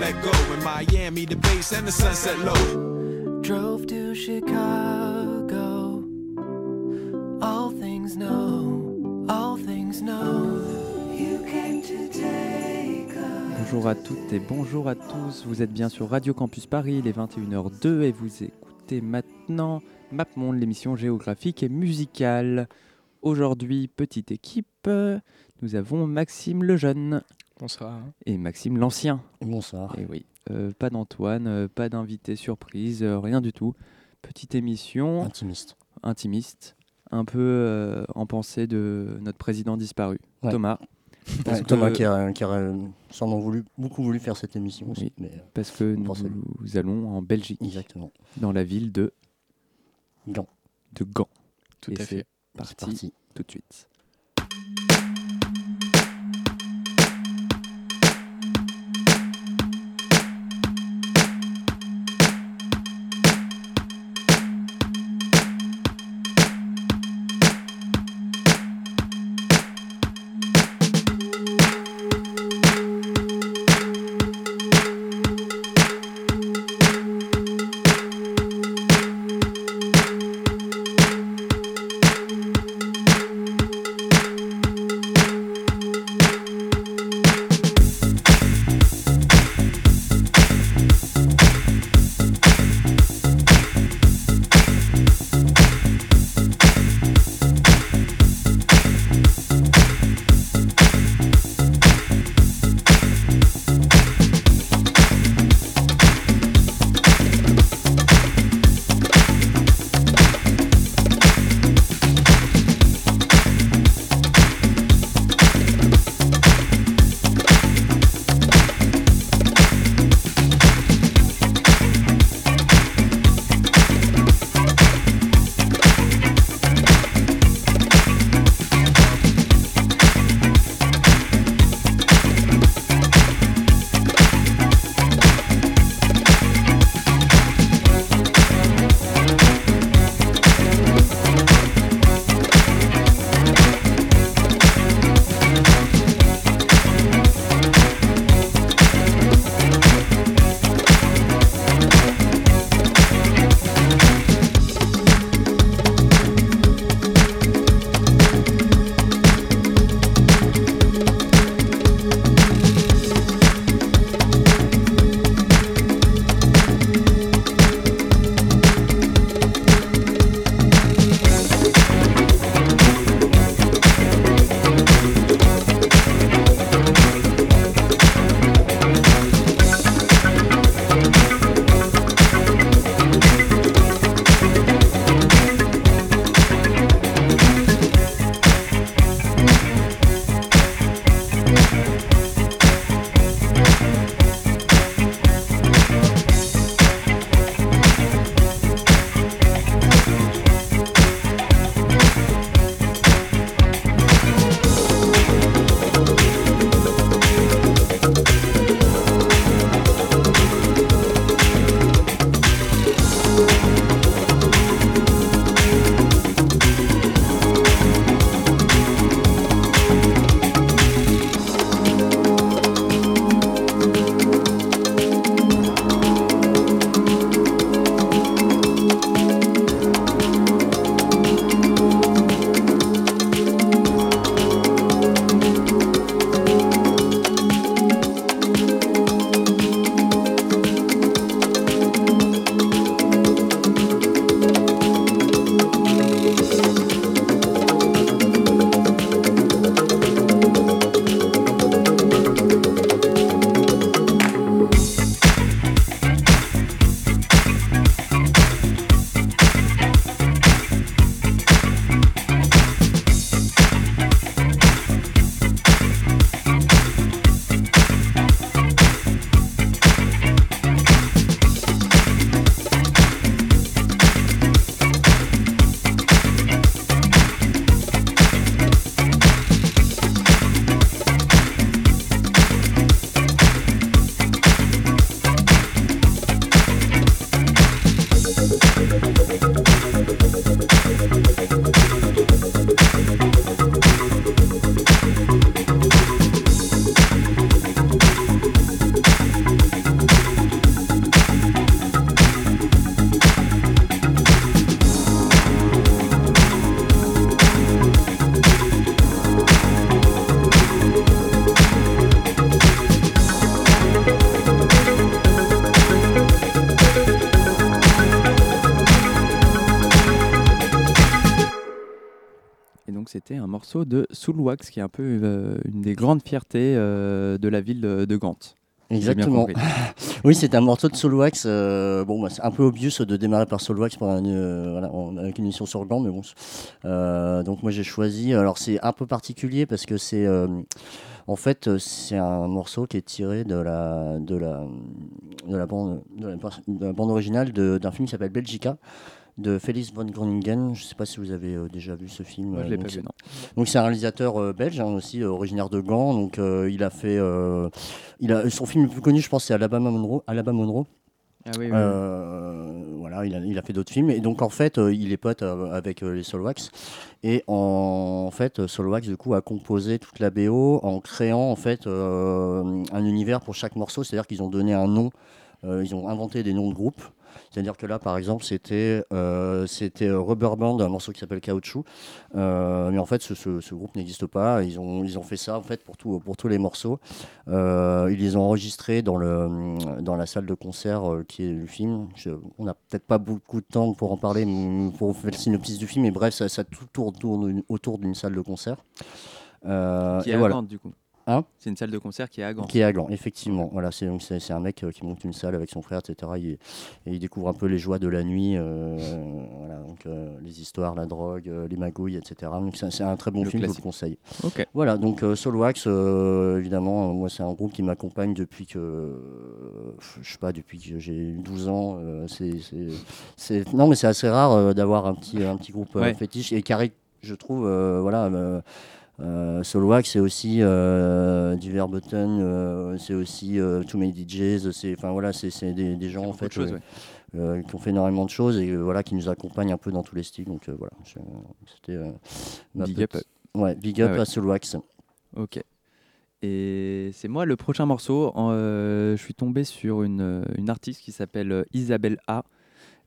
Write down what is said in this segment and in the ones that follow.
Let go. In Miami, the base and the sunset low. Drove to Chicago. All things know, all things know. You came to take us. Bonjour à toutes et bonjour à tous, vous êtes bien sur Radio Campus Paris, il est 21h02 et vous écoutez maintenant MapMonde, l'émission géographique et musicale. Aujourd'hui, petite équipe, nous avons Maxime le jeune Bonsoir. et Maxime l'ancien. Bonsoir. Et oui, euh, pas d'Antoine, euh, pas d'invité surprise, euh, rien du tout. Petite émission Intimiste. intimiste, un peu euh, en pensée de notre président disparu, Ouais. Thomas. Parce Ouais, que- Thomas qui a, qui a euh, sûrement voulu, beaucoup voulu faire cette émission aussi. Oui. Mais, Parce que nous, allons en Belgique, exactement. dans la ville de, Gant. de Gand. Tout Et à fait. C'est parti, parti. tout de suite. Soulwax, qui est un peu euh, une des grandes fiertés euh, de la ville de, de Gand. Exactement. Oui, c'est un morceau de Soulwax. euh, bon, bah, c'est un peu obvious de démarrer par Soulwax pour un, euh, voilà, en- avec une émission sur Gand, mais bon. Euh, donc moi j'ai choisi. Alors c'est un peu particulier parce que c'est, en fait, c'est un morceau qui est tiré de la de la de la bande de la, de la bande originale d'un film qui s'appelle Belgica de Félix von Groningen. Je ne sais pas si vous avez euh, déjà vu ce film. Moi, je euh, l'ai donc pas vu, non. donc c'est un réalisateur euh, belge hein, aussi euh, originaire de Gand. Donc euh, il a fait, euh, il a son film le plus connu, je pense, c'est Alabama Monroe. Alabama Monroe. Ah oui, oui, oui. Euh, voilà, il a, il a fait d'autres films et donc en fait, euh, il est pote euh, avec euh, les Solwax et en, en fait, euh, Solwax du coup a composé toute la BO en créant en fait euh, un univers pour chaque morceau. C'est-à-dire qu'ils ont donné un nom, euh, ils ont inventé des noms de groupes. C'est-à-dire que là, par exemple, c'était euh, c'était euh, Rubber Band, un morceau qui s'appelle Caoutchouc. Euh, mais en fait, ce, ce- ce groupe n'existe pas. Ils ont, ils ont fait ça en fait pour, tout, pour tous les morceaux. Euh, ils les ont enregistrés dans, le, dans la salle de concert qui est le film. Je- on n'a peut-être pas beaucoup de temps pour en parler, pour faire le synopsis du film. Mais bref, ça, ça tout tourne, tourne autour d'une salle de concert. Qui et est à voilà. Du coup. Hein c'est une salle de concert qui est à Gand. Qui est à Gand, effectivement. Voilà, c'est donc c'est un mec euh, qui monte une salle avec son frère, etc. Il- et il découvre un peu les joies de la nuit, euh, voilà, donc euh, les histoires, la drogue, les magouilles, etc. Donc c'est un très bon Le film, je vous le conseille. Ok. Voilà, donc euh, évidemment, moi c'est un groupe qui m'accompagne depuis que, je sais pas, depuis que j'ai 12 ans. c'est, non, mais c'est assez rare d'avoir un petit, un petit groupe Ouais. fétiche et carré, je trouve, voilà. Euh, c'est aussi euh, du Verboten, euh, c'est aussi euh, Too Many DJs, c'est, voilà, des, des gens en fait choses, euh, ouais. euh, qui ont fait énormément de choses et voilà qui nous accompagnent un peu dans tous les styles. Donc voilà, c'était Big up. Ouais, big up Ah ouais. à Soulwax. Ok. Et c'est moi le prochain morceau. je suis tombé sur une, une artiste qui s'appelle Isabelle A.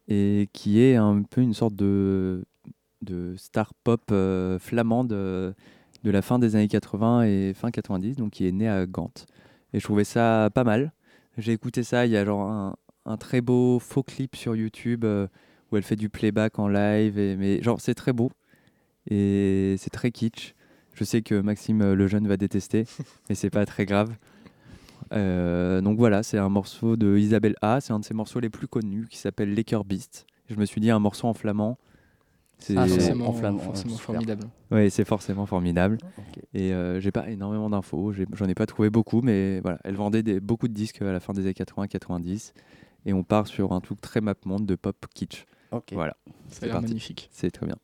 Et qui est un peu une sorte de, de star pop flamande de la fin des années 80 et fin 90, donc qui est née à Gand. Et je trouvais ça pas mal. J'ai écouté ça, il y a genre un, un très beau faux clip sur YouTube euh, où elle fait du playback en live. Et, mais genre c'est très beau et c'est très kitsch. Je sais que Maxime euh, le jeune va détester, mais c'est pas très grave. Euh, donc voilà, c'est un morceau de Isabelle A. C'est un de ses morceaux les plus connus qui s'appelle Laker Beast. Je me suis dit un morceau en flamand. C'est Ah, c'est forcément, formidable. ouais, c'est forcément formidable. Et euh, j'ai pas énormément d'infos. J'ai- J'en ai pas trouvé beaucoup, mais voilà, elle vendait des- beaucoup de disques à la fin des années 80-90. Et on part sur un truc très map monde de pop kitsch. Voilà, c'est magnifique. C'est très bien.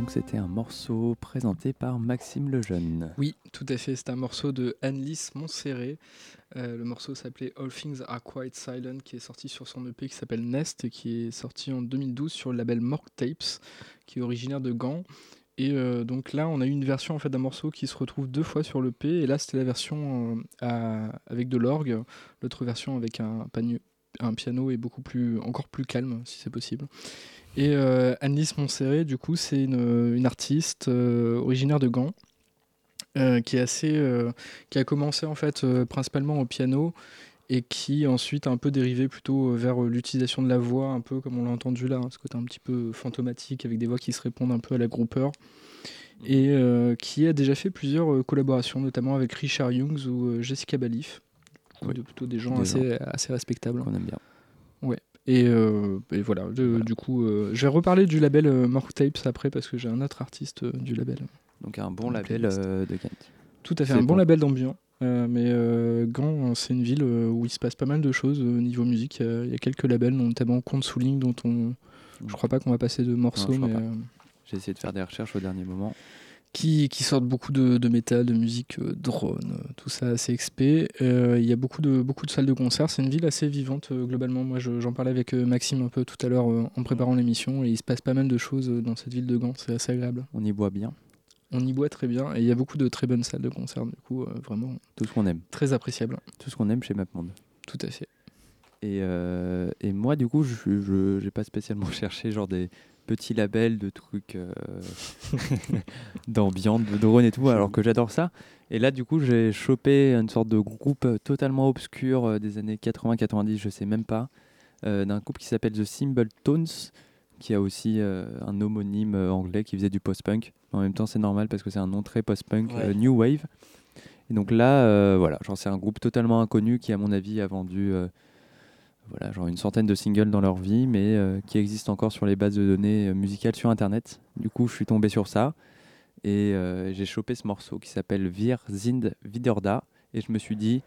Donc c'était un morceau présenté par Maxime Lejeune. Oui, tout à fait. C'est un morceau de Annelise Montserrat. Euh, le morceau s'appelait All Things Are Quite Silent, qui est sorti sur son EP qui s'appelle Nest, qui est sorti en 2012 sur le label Mork Tapes, qui est originaire de Gand. Et euh, donc là, on a eu une version en fait d'un morceau qui se retrouve deux fois sur l'EP. Et là, c'était la version euh, avec de l'orgue, l'autre version avec un, panu- un piano et beaucoup plus, encore plus calme, si c'est possible. Et euh, Annelise du coup, c'est une, artiste euh, originaire de Gand. euh, est euh, qui a commencé en fait principalement au piano et qui ensuite a un peu dérivé plutôt vers l'utilisation de la voix un peu comme on l'a entendu là hein, ce côté un petit peu fantomatique avec des voix qui se répondent un peu à la groupeur et qui a déjà fait plusieurs collaborations notamment avec Richard Youngs ou Jessica Balif De- plutôt des gens Des assez, assez respectables qu'on aime bien ouais et, euh, et voilà, de- du coup euh, je vais reparler du label euh, Mork Tapes après parce que j'ai un autre artiste euh, du label Donc un bon label de Kent. tout à fait, un bon bon. label d'ambiance. Mais Gand, c'est une ville où il se passe pas mal de choses au niveau musique. Il y a- quelques labels, notamment Compte Souling, dont on. Je crois pas qu'on va passer de morceaux, mais. J'ai essayé de faire des recherches au dernier moment. Qui, qui sortent beaucoup de, de métal, de musique, euh, drone, euh, tout ça assez XP. Euh, Il y a beaucoup de, beaucoup de salles de concert. C'est une ville assez vivante euh, globalement. Moi, je- j'en parlais avec Maxime un peu tout à l'heure en préparant l'émission et il se passe pas mal de choses dans cette ville de Gand. C'est assez agréable. On y boit bien. On y boit très bien et il y a beaucoup de très bonnes salles de concert. Du coup, vraiment Tout ce qu'on aime. très appréciable. Tout ce qu'on aime chez MapMonde. Tout à fait. Et, et moi, du coup, je n'ai pas spécialement cherché genre des petits labels de trucs euh, d'ambiance, de drone et tout, alors que j'adore ça. Et là, du coup, j'ai chopé une sorte de groupe totalement obscur euh, des années 80-90, je sais même pas, euh, d'un groupe qui s'appelle The Symbol Tones, qui a aussi euh, un homonyme euh, anglais qui faisait du post-punk. En même temps, c'est normal parce que c'est un nom très post-punk, Ouais. euh, New Wave. Et donc là, euh, voilà, genre c'est un groupe totalement inconnu qui, à mon avis, a vendu euh, voilà, genre une centaine de singles dans leur vie, mais euh, qui existe encore sur les bases de données euh, musicales sur Internet. Du coup, je suis tombé sur ça et euh, j'ai chopé ce morceau qui s'appelle Wir sind wieder da et je me suis dit,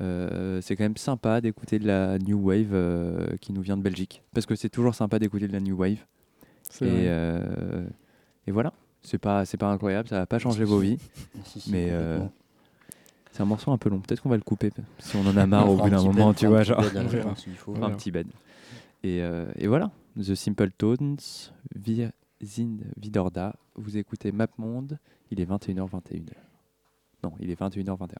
euh, c'est quand même sympa d'écouter de la New Wave euh, qui nous vient de Belgique. Parce que c'est toujours sympa d'écouter de la New Wave. Et, euh, et voilà, c'est pas, c'est pas incroyable, ça va pas changer vos vies. Si, si, Mais. C'est un morceau un peu long. Peut-être qu'on va le couper si on en a marre On au bout un d'un moment, bed, tu vois. un Genre, petit bed faut. un petit bed. Et, euh, et voilà, The Simple Tones, Wir sind wieder da. Vous écoutez MapMonde, il est 21h21. Non, il est 21h21.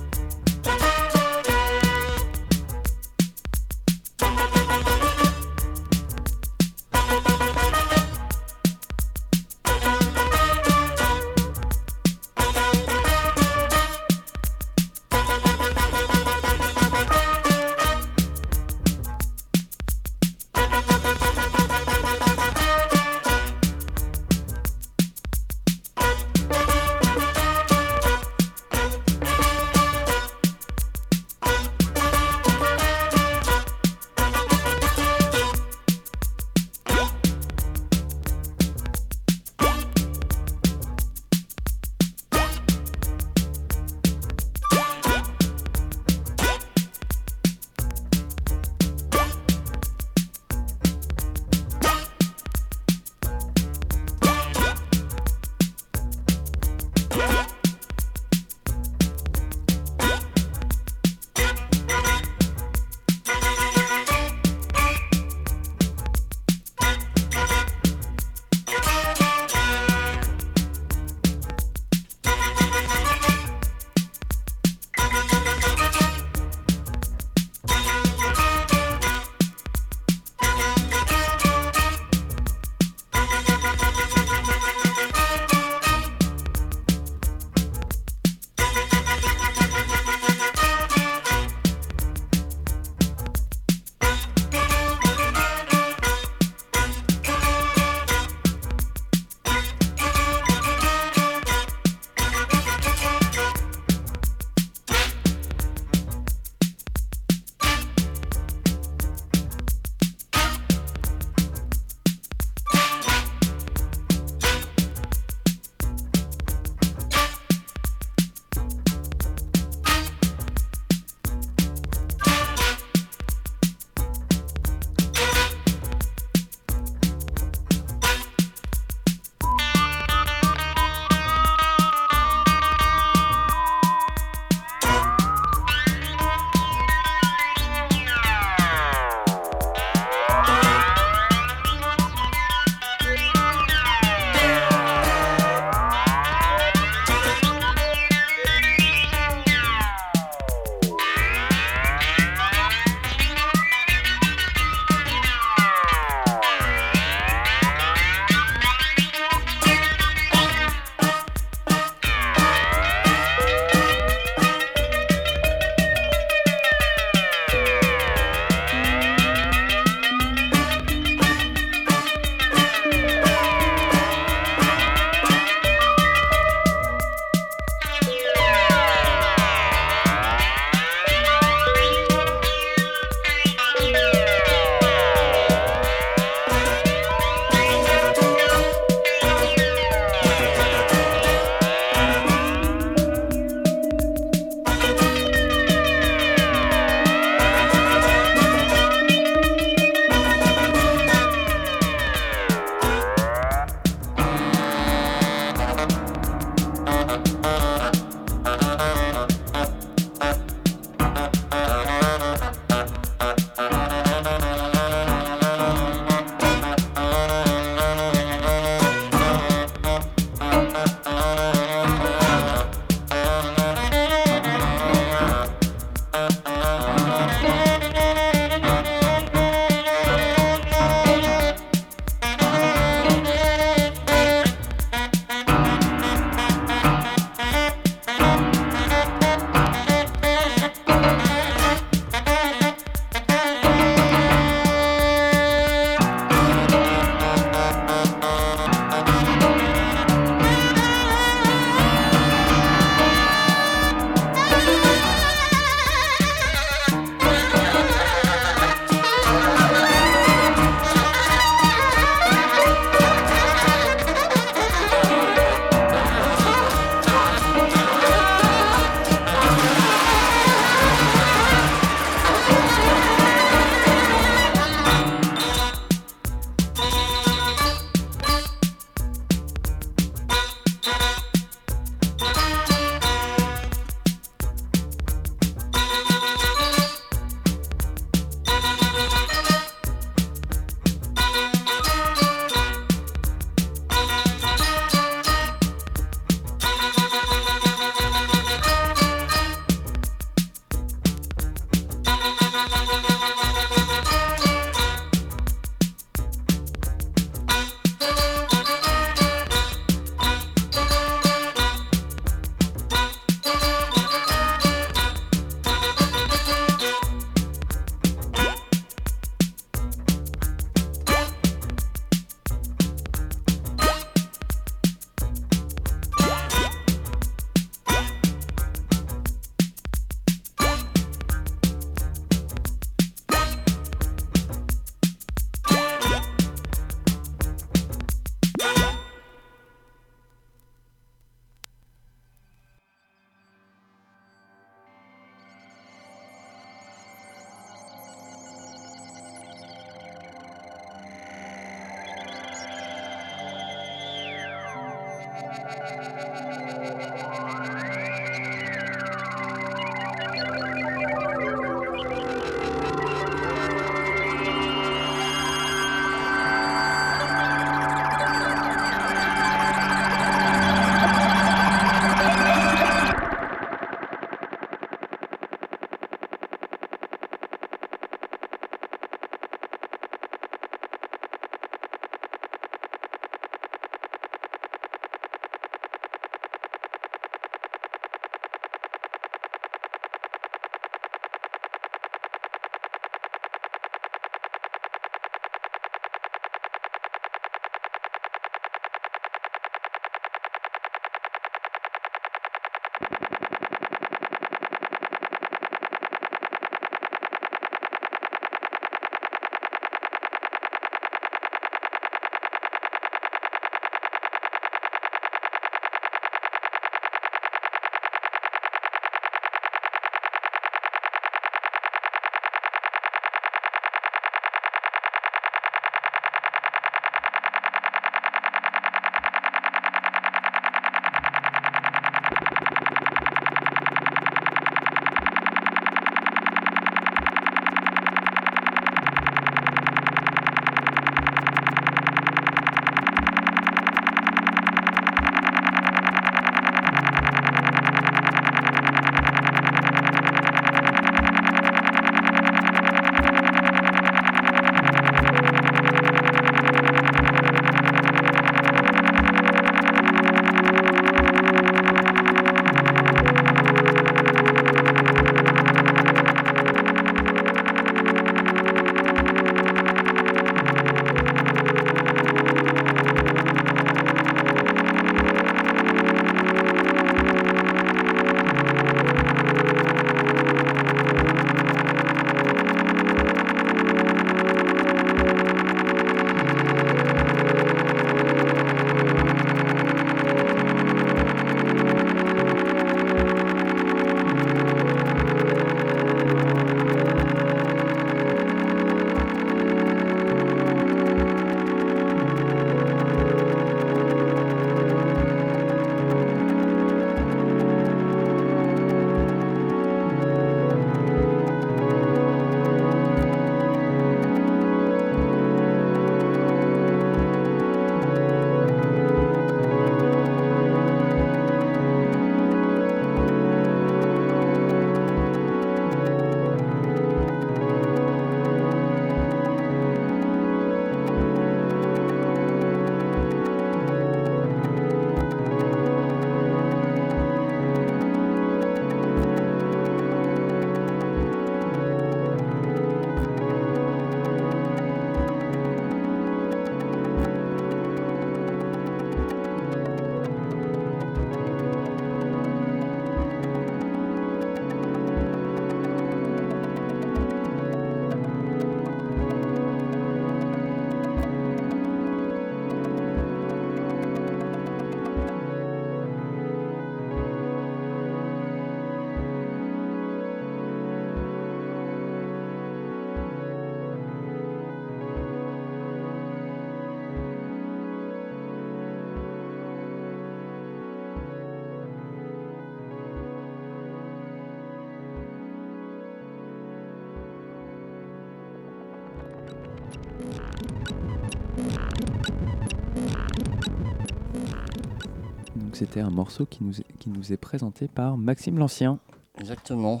C'était un morceau qui nous est, qui nous est présenté par Maxime l'Ancien. Exactement.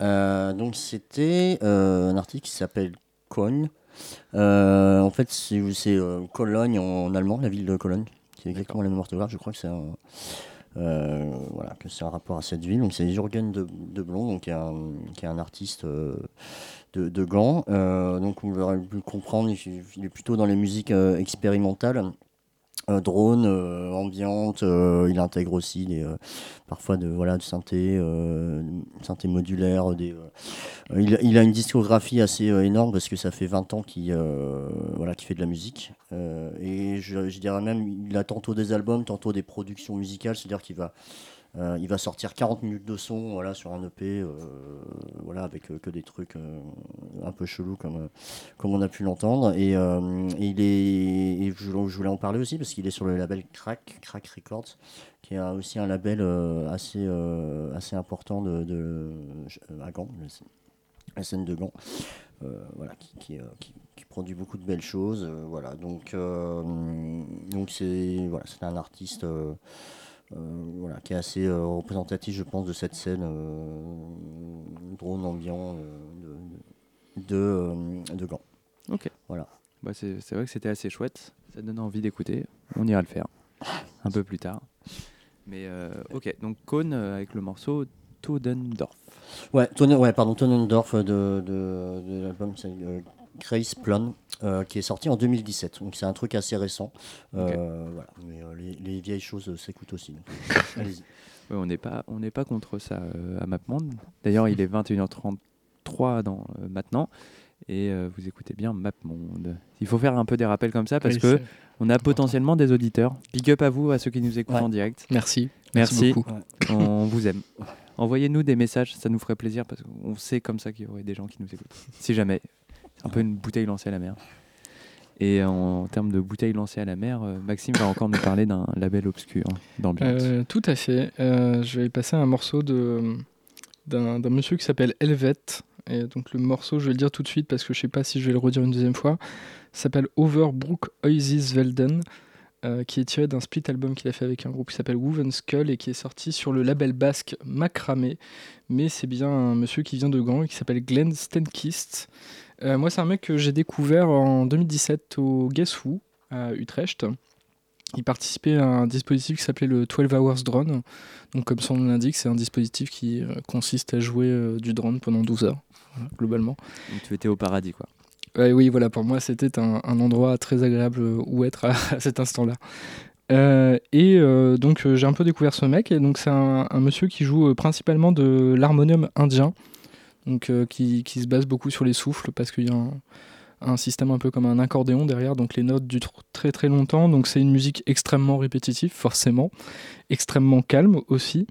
Euh, donc c'était euh, un article qui s'appelle Cologne. Euh, en fait, c'est Cologne en allemand, la ville de Cologne. C'est exactement la même orthographe. Je crois que c'est un, voilà, que c'est un rapport à cette ville. Donc c'est Jürgen de, de Blond, donc qui est un, qui est un artiste de, de Gand. Euh, donc on aurait pu comprendre, il, est plutôt dans les musiques euh, expérimentales. Euh, drone, euh, ambiante, il intègre aussi des, parfois de voilà du synthé, synthé modulaire. Des, il, a une discographie assez énorme parce que ça fait 20 ans qu'il voilà, fait de la musique. Et je, je dirais même, il a tantôt des albums, tantôt des productions musicales, c'est-à-dire qu'il va, euh, il va sortir 40 minutes de son voilà, sur un EP, euh, voilà, avec euh, que des trucs un peu chelous comme, comme on a pu l'entendre. Et, il est, et je, voulais en parler aussi parce qu'il est sur le label Crack, Records, qui est aussi un label assez, assez important de, de, à Gand, la scène- de Gand. Voilà, qui, qui, produit beaucoup de belles choses. voilà, donc donc c'est voilà, un artiste voilà, qui est assez euh, représentatif, je pense, de cette scène euh, drone ambiant euh, de, de, euh, de Gand. Ok. Voilà. Bah c'est c'est vrai que c'était assez chouette. Ça donne envie d'écouter. On ira le faire un peu plus tard. Mais euh, ok, donc euh, avec le morceau Todendorf. Ouais, ouais pardon, Tonendorf de, de, de l'album c'est, euh, Grace Plan, euh, qui est sorti en 2017. Donc c'est un truc assez récent. Euh, voilà. Mais euh, les, les vieilles choses euh, s'écoutent aussi. donc, Allez-y. Ouais, on n'est pas, on n'est pas contre ça euh, à MapMonde. D'ailleurs, il est 21h33 dans, euh, maintenant. Et euh, vous écoutez bien MapMonde. Il faut faire un peu des rappels comme ça parce Oui, que on a potentiellement des auditeurs. Big up à vous, à ceux qui nous écoutent Ouais. en direct. Merci. Merci Merci. beaucoup. on vous aime. Envoyez-nous des messages, ça nous ferait plaisir parce qu'on sait comme ça qu'il y aurait des gens qui nous écoutent. Si jamais. Un peu une bouteille lancée à la mer. Et en, termes de bouteille lancée à la mer, euh, Maxime va encore nous parler d'un label obscur d'ambiance. Euh, tout à fait. Euh, je vais passer un morceau de d'un monsieur qui s'appelle Helvet. Et donc le morceau, je vais le dire tout de suite parce que je sais pas si je vais le redire une deuxième fois. s'appelle Overbrook Oasis Velden, euh, qui est tiré d'un split album qu'il a fait avec un groupe qui s'appelle Woven Skull et qui est sorti sur le label basque Macramé. Mais c'est bien un monsieur qui vient de Gand et qui s'appelle Glenn Stenkist. Euh, moi, c'est un mec que j'ai découvert en 2017 au Guess Who à Utrecht. Il participait à un dispositif qui s'appelait le 12 Hours Drone. Donc, comme son nom l'indique, c'est un dispositif qui euh, consiste à jouer euh, du drone pendant 12 heures, globalement. Donc tu étais au paradis, quoi. Ouais, oui, voilà, pour moi, c'était un, un endroit très agréable où être à, à cet instant-là. Euh, et euh, donc, j'ai un peu découvert ce mec. Et donc, c'est un, un monsieur qui joue principalement de l'harmonium indien, donc euh, qui, qui se base beaucoup sur les souffles parce qu'il y a un, un système un peu comme un accordéon derrière, donc les notes durent très très longtemps. Donc, c'est une musique extrêmement répétitive, forcément, extrêmement calme aussi.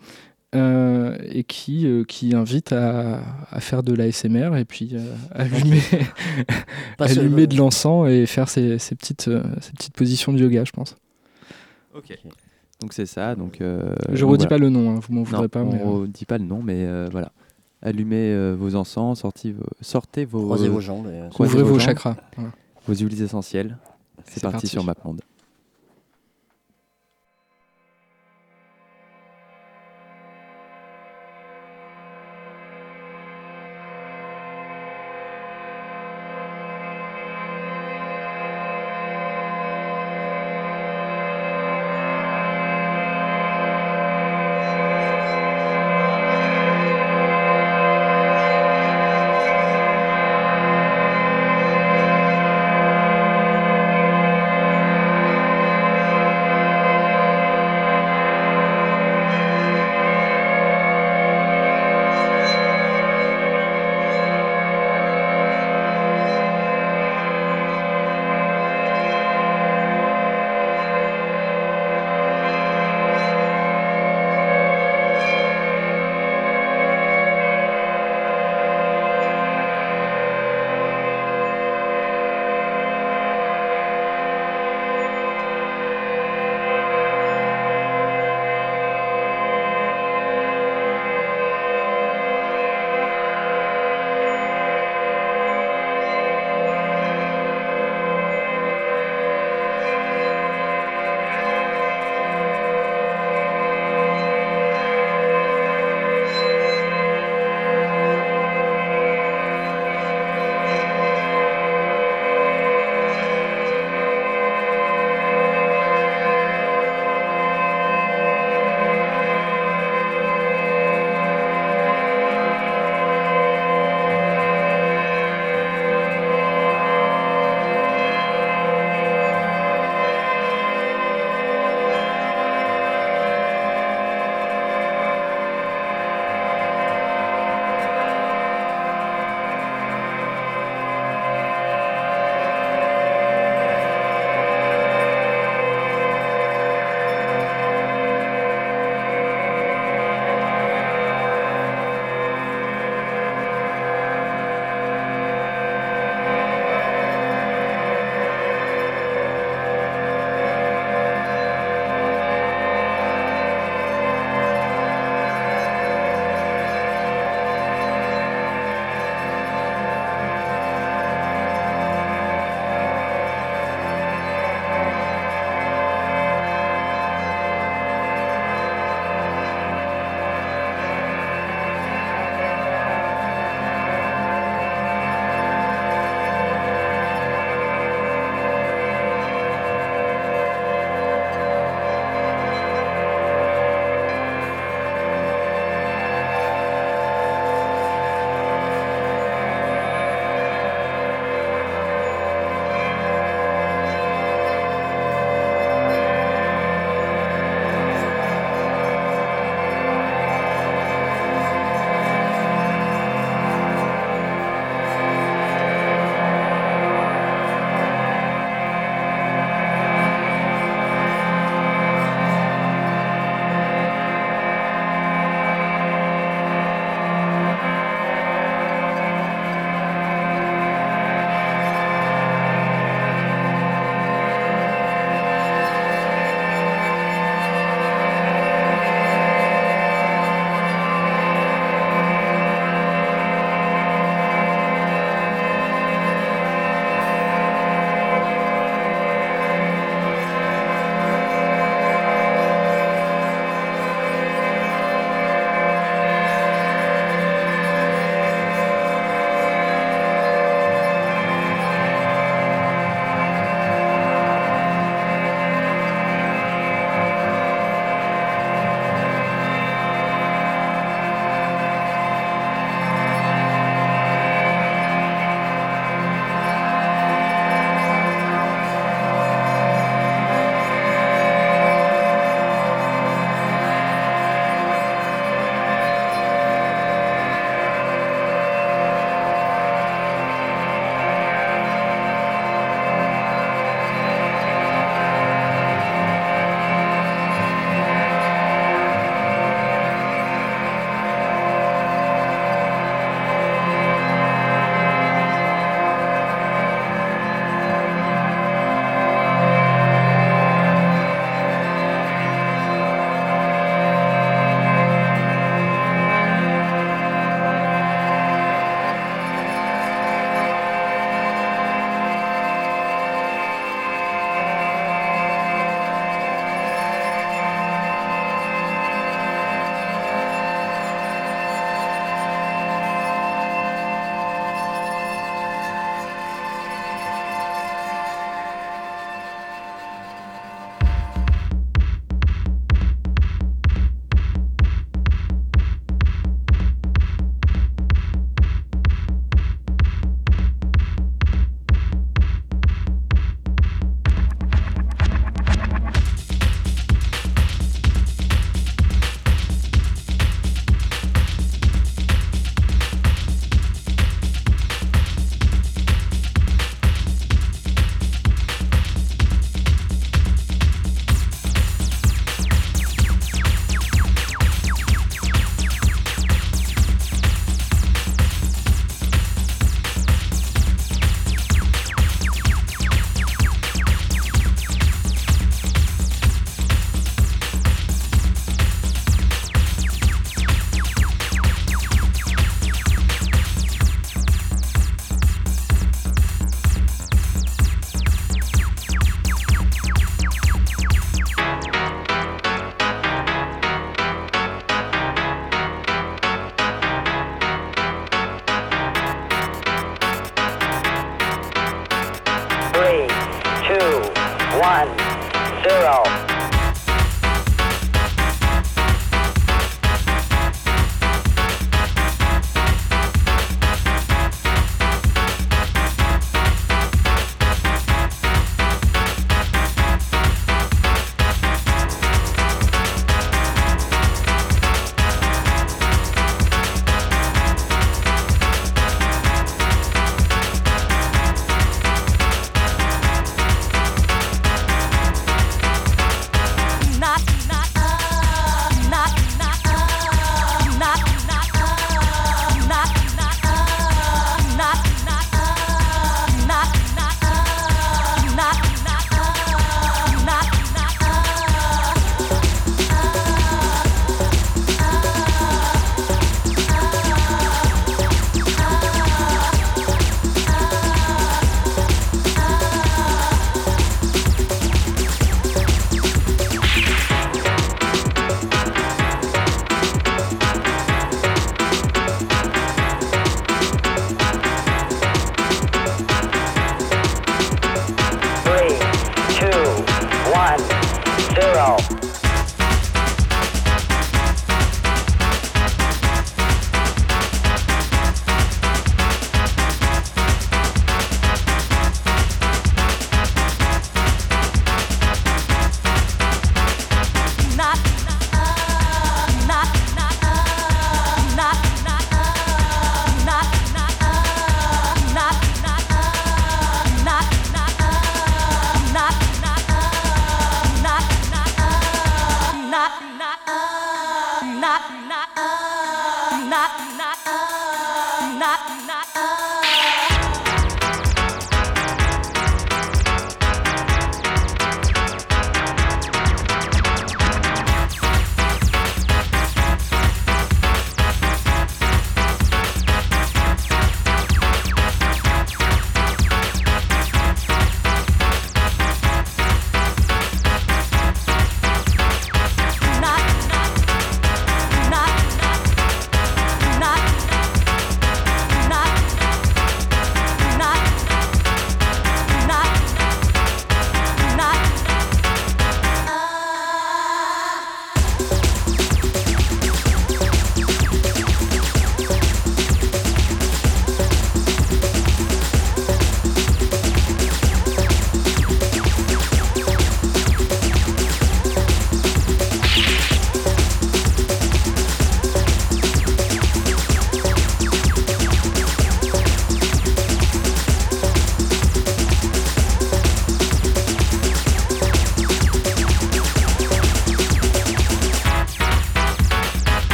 euh, et qui, euh, qui invite à, à faire de l'ASMR et puis euh, allumer, de l'encens et faire ces, ces petites, euh, ces petites positions de yoga, je pense. Ok. Donc c'est ça. Donc, euh, Je redis voilà. pas le nom, hein, vous m'en voudrez Non, pas. on mais, euh, redit pas le nom, mais euh, voilà. Allumez euh, vos encens, sortez vos, sortez vos, Croisez vos jambes et- croisez Ouvrez vos jambes, chakras, voilà. vos huiles essentielles. C'est C'est parti, parti. sur MapMonde.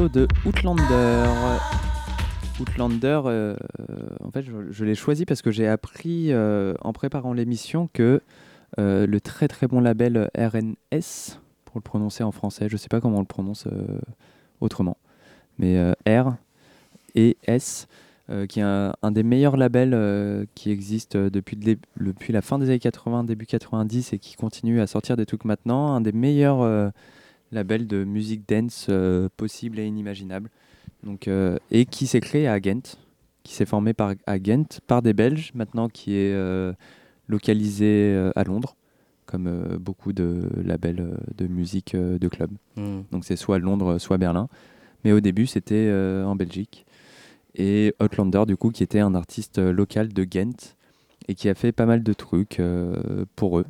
De Outlander. Outlander, euh, en fait, je, l'ai choisi parce que j'ai appris euh, en préparant l'émission que euh, le très très bon label RNS, pour le prononcer en français, je sais pas comment on le prononce autrement, mais R et S, qui est un, des meilleurs labels qui existe depuis, depuis la fin des années 80, début 90 et qui continue à sortir des trucs maintenant, un des meilleurs labels de musique dance euh, possible et inimaginable. Donc, euh, et qui s'est créé à Ghent, qui s'est formé par, à Ghent par des Belges, maintenant qui est euh, localisé à Londres, comme euh, beaucoup de labels euh, de musique euh, de club. Mm. Donc c'est soit Londres, soit Berlin. Mais au début, c'était en Belgique. Et Outlander, du coup, qui était un artiste local de Ghent et qui a fait pas mal de trucs pour eux.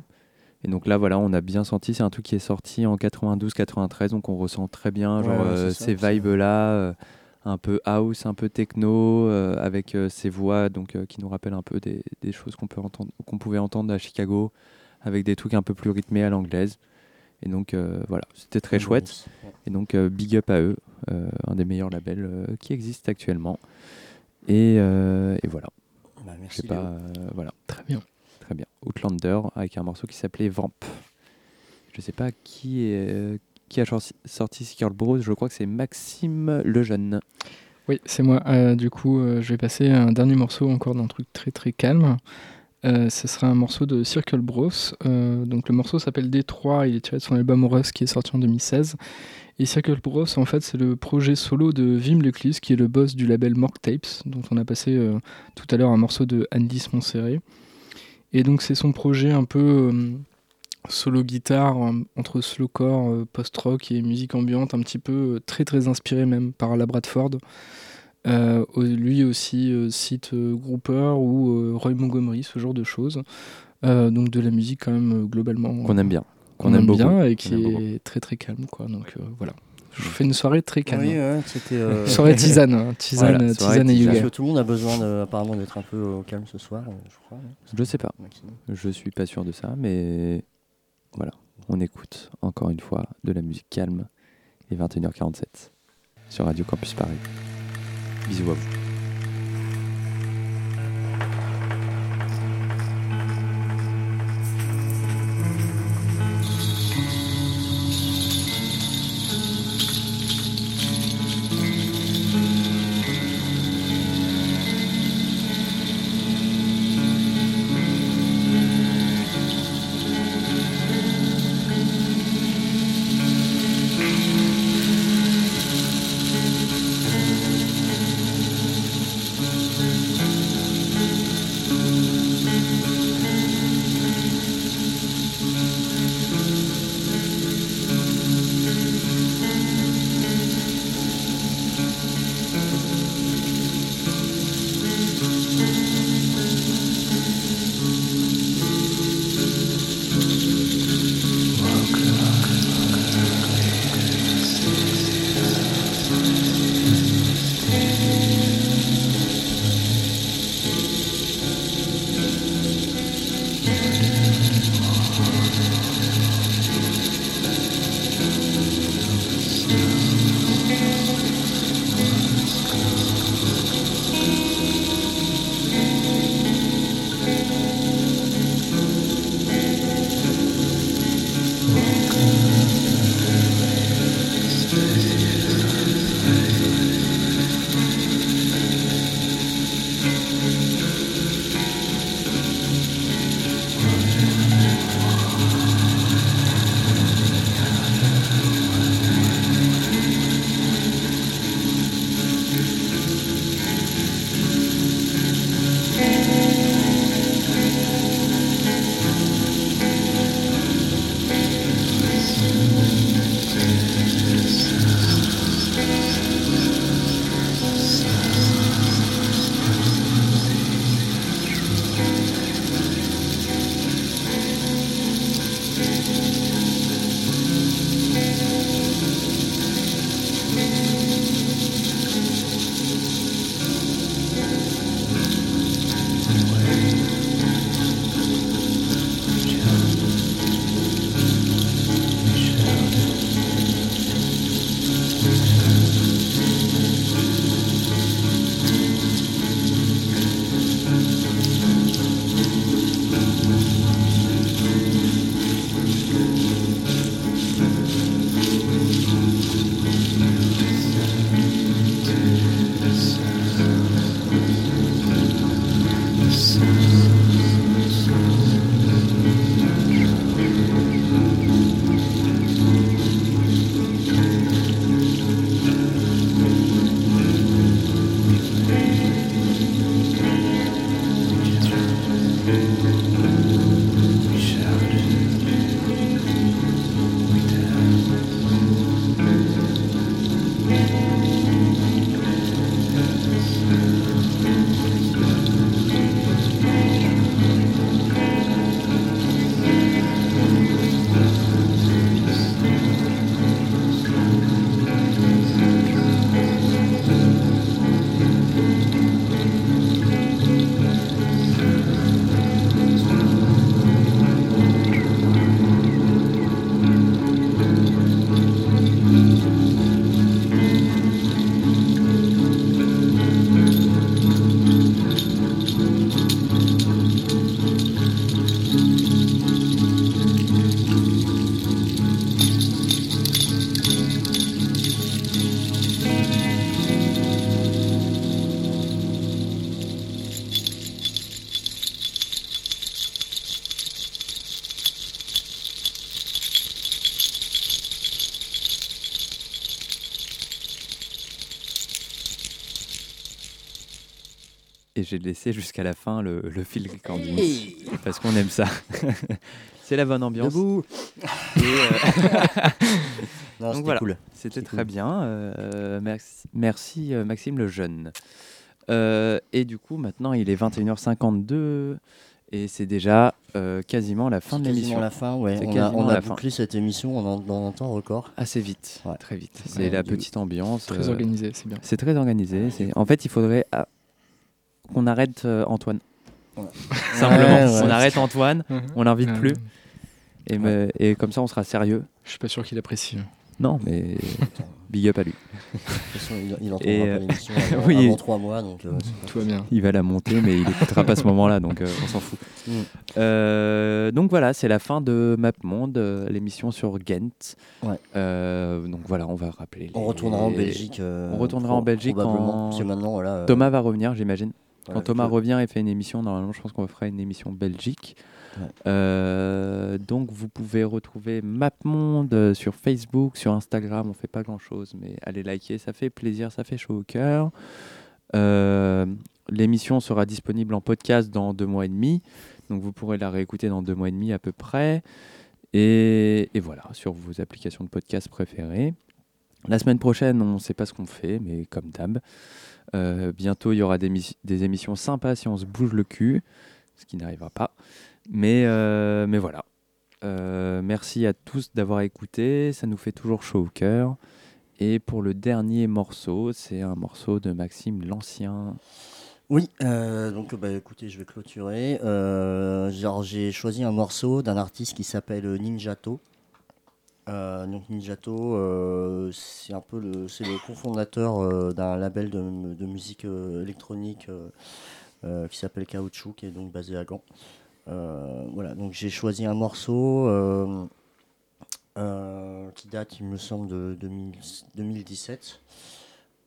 Et donc là, voilà, on a bien senti, c'est un truc qui est sorti en 92-93, donc on ressent très bien genre, ouais, euh, ça, ces vibes-là, euh, un peu house, un peu techno, euh, avec euh, ces voix donc, euh, qui nous rappellent un peu des, des choses qu'on peut entendre, qu'on pouvait entendre à Chicago, avec des trucs un peu plus rythmés à l'anglaise. Et donc euh, voilà, c'était très chouette. Et donc euh, big up à eux, euh, un des meilleurs labels euh, qui existent actuellement. Et, euh, et voilà. Bah, merci, pas, euh, voilà. Très bien. Très Outlander avec un morceau qui s'appelait Vamp. Je sais pas qui, est, qui a sorti- Secret Bros, je crois que c'est Maxime Lejeune. Oui, c'est moi. Euh, du coup, euh, je vais passer un dernier morceau encore d'un truc très très calme. Euh, ce sera un morceau de Circle Bros. Donc le morceau s'appelle Détroit, il est tiré de son album Rust qui est sorti en 2016. Et Circle Bros, en fait, c'est le projet solo de Vim Leclis, qui est le boss du label Mork Tapes, dont on a passé tout à l'heure un morceau de Anne-Lise Montserrat. Et donc c'est son projet un peu euh, solo guitare, euh, entre slowcore, euh, post-rock et musique ambiante, un petit peu très très inspiré même par la Bradford. Euh, lui aussi euh, cite euh, Grouper ou Roy Montgomery, ce genre de choses. Donc de la musique quand même globalement Qu'on aime bien. qu'on aime aime bien beaucoup. et qui beaucoup. est très très calme quoi. Donc voilà, je vous fais une soirée très calme. Oui, ouais, c'était. euh, Soirée tisane, hein, tisane, Voilà, soirée tisane et yoga. que tout le monde a besoin de- apparemment d'être un peu au calme ce soir, euh, je crois. hein. Je sais pas. Maxime? Je suis pas sûr de ça, mais voilà. On écoute encore une fois de la musique calme. Il est 21h47 sur Radio Campus Paris. Bisous à vous. Et j'ai laissé jusqu'à la fin le, le Phil Recordings. Parce qu'on aime ça. C'est la bonne ambiance. Debout. Et, euh, Non, Donc c'était voilà, cool. C'était C'était très cool. bien. euh, merci, merci, euh, Maxime le jeune. Euh, et du coup, maintenant, il est 21h52 et c'est déjà euh, quasiment la fin de l'émission. la fin, ouais. On a, on a la fin. bouclé cette émission en- dans un temps record. Assez vite, Ouais. très vite. C'est Ouais, la du- petite ambiance. Très euh, organisé, c'est bien. C'est très organisé. c'est- En fait, il faudrait ah, qu'on arrête euh, Antoine. Ouais. Simplement, Ouais, ouais. on arrête Antoine, Mhm. on l'invite Euh, plus. Et, me- et comme ça, on sera sérieux. Je suis pas sûr qu'il apprécie. Non, mais big up à lui. De toute façon, il, il entendra pas euh, l'émission avant, oui. avant trois mois. Donc, euh, Tout va bien. Il va la monter, mais il écoutera pas à ce moment-là, donc euh, on s'en fout. Mm. Euh, donc voilà, c'est la fin de MapMonde, euh, l'émission sur Ghent. Ouais. Euh, donc voilà, on va rappeler. on retournera en Belgique. euh, On retournera en Belgique probablement, quand Parce que maintenant, voilà. euh, Thomas va revenir, j'imagine. Quand Thomas revient et fait une émission, normalement, je pense qu'on fera une émission Belgique. Ouais. Euh, donc, vous pouvez retrouver MapMonde euh, sur Facebook, sur Instagram. On fait pas grand chose, mais allez liker, ça fait plaisir, ça fait chaud au cœur. Euh, L'émission sera disponible en podcast dans deux mois et demi. Donc, vous pourrez la réécouter dans deux mois et demi à peu près. Et, et voilà, sur vos applications de podcast préférées. La semaine prochaine, on ne sait pas ce qu'on fait, mais comme d'hab. Euh, bientôt, il y aura des, mis- des émissions sympas si on se bouge le cul, ce qui n'arrivera pas. Mais, euh, voilà. Euh, merci à tous d'avoir écouté. Ça nous fait toujours chaud au cœur. Et pour le dernier morceau, c'est un morceau de Maxime l'Ancien. Oui, donc bah, écoutez, je vais clôturer. J'ai choisi un morceau d'un artiste qui s'appelle Ninjato. Donc Ninjato, euh, c'est un peu le, c'est le cofondateur euh, d'un label de, musique euh, électronique qui s'appelle Caoutchouc, qui est donc basé à Gand. Voilà, donc j'ai choisi un morceau qui date, il me semble, de 2000 2017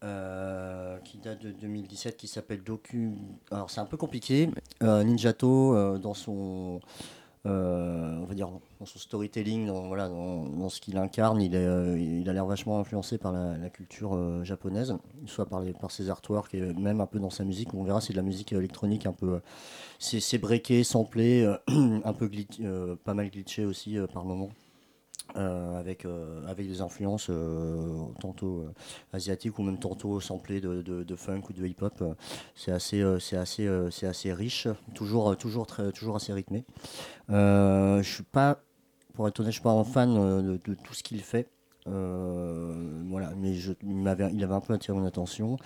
euh, qui date de 2017, qui s'appelle Docu. Alors c'est un peu compliqué. Ninjato, dans son, on va dire, dans son storytelling, dans, voilà, dans, ce qu'il incarne, euh, il a l'air vachement influencé par la, culture euh, japonaise, soit par, ses artworks et même un peu dans sa musique. On verra, c'est de la musique électronique un peu, euh, c'est breaké, samplé, euh, un peu glitch, euh, pas mal glitché aussi euh, par moment. Euh, avec, euh, avec des influences euh, tantôt asiatiques ou même tantôt samplées de, de, funk ou de hip-hop. C'est assez, c'est assez, c'est assez riche, toujours, toujours, très, toujours assez rythmé. Je suis pas, pour être honnête, je suis pas un fan de, tout ce qu'il fait. Voilà, mais il, m'avait, il avait un peu attiré mon attention.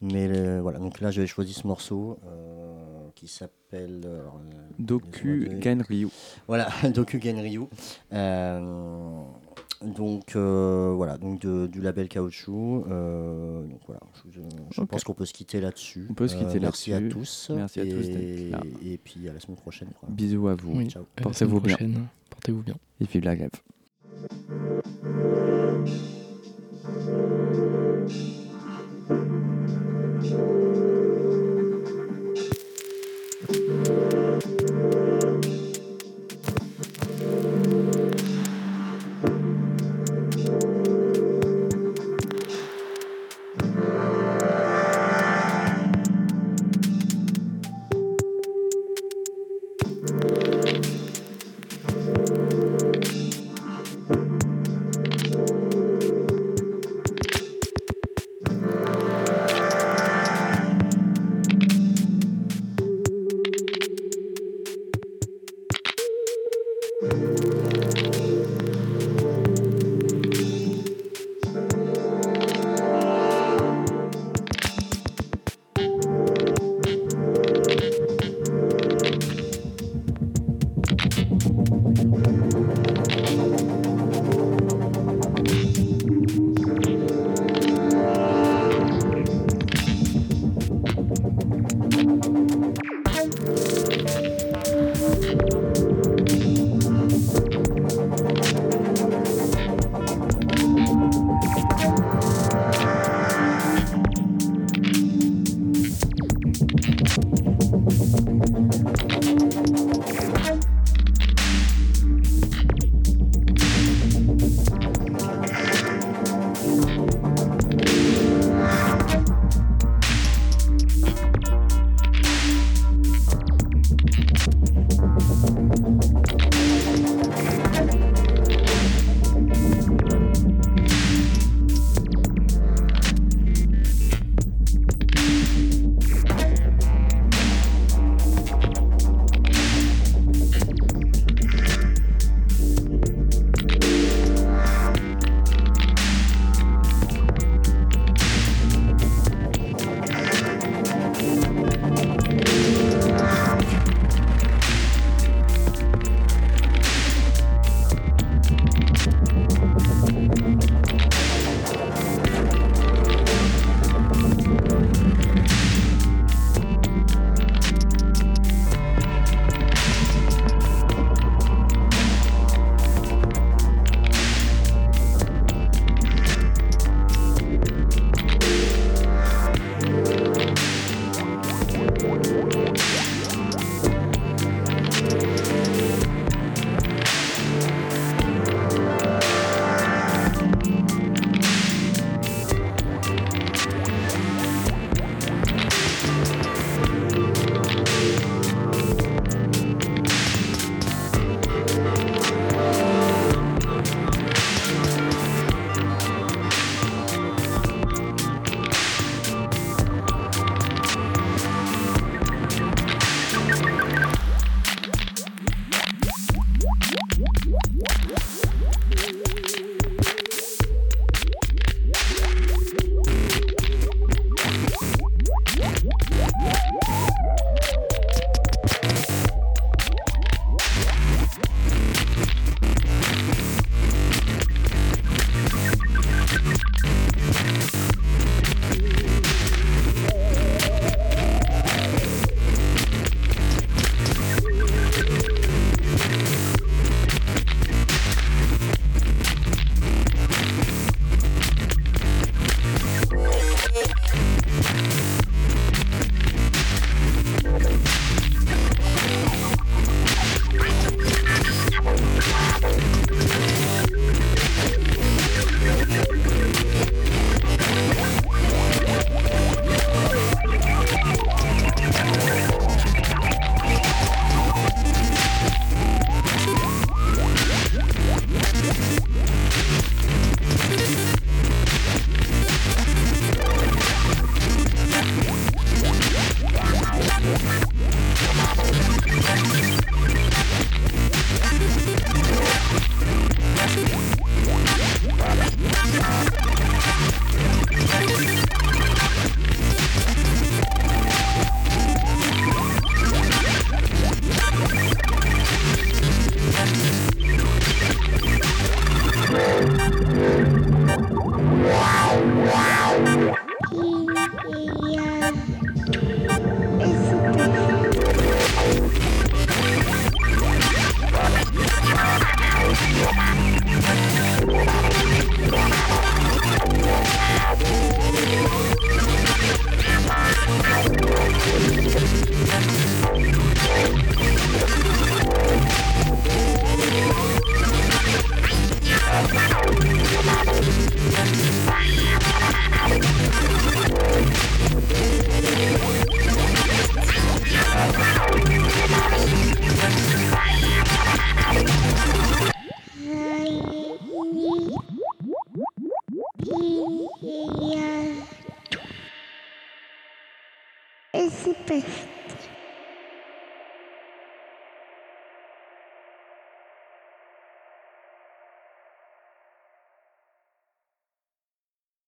Mais voilà, donc là j'avais choisi ce morceau qui s'appelle euh, Doku Ganryu. Voilà, Doku Ganryu. Euh, euh, euh, donc voilà, donc du label Caoutchouc. donc voilà, je, pense qu'on peut se quitter là-dessus. On peut se quitter Merci à tous. Merci à tous. Et puis à la semaine prochaine. Bisous à vous. Portez-vous bien. Portez-vous bien. Et puis la grève.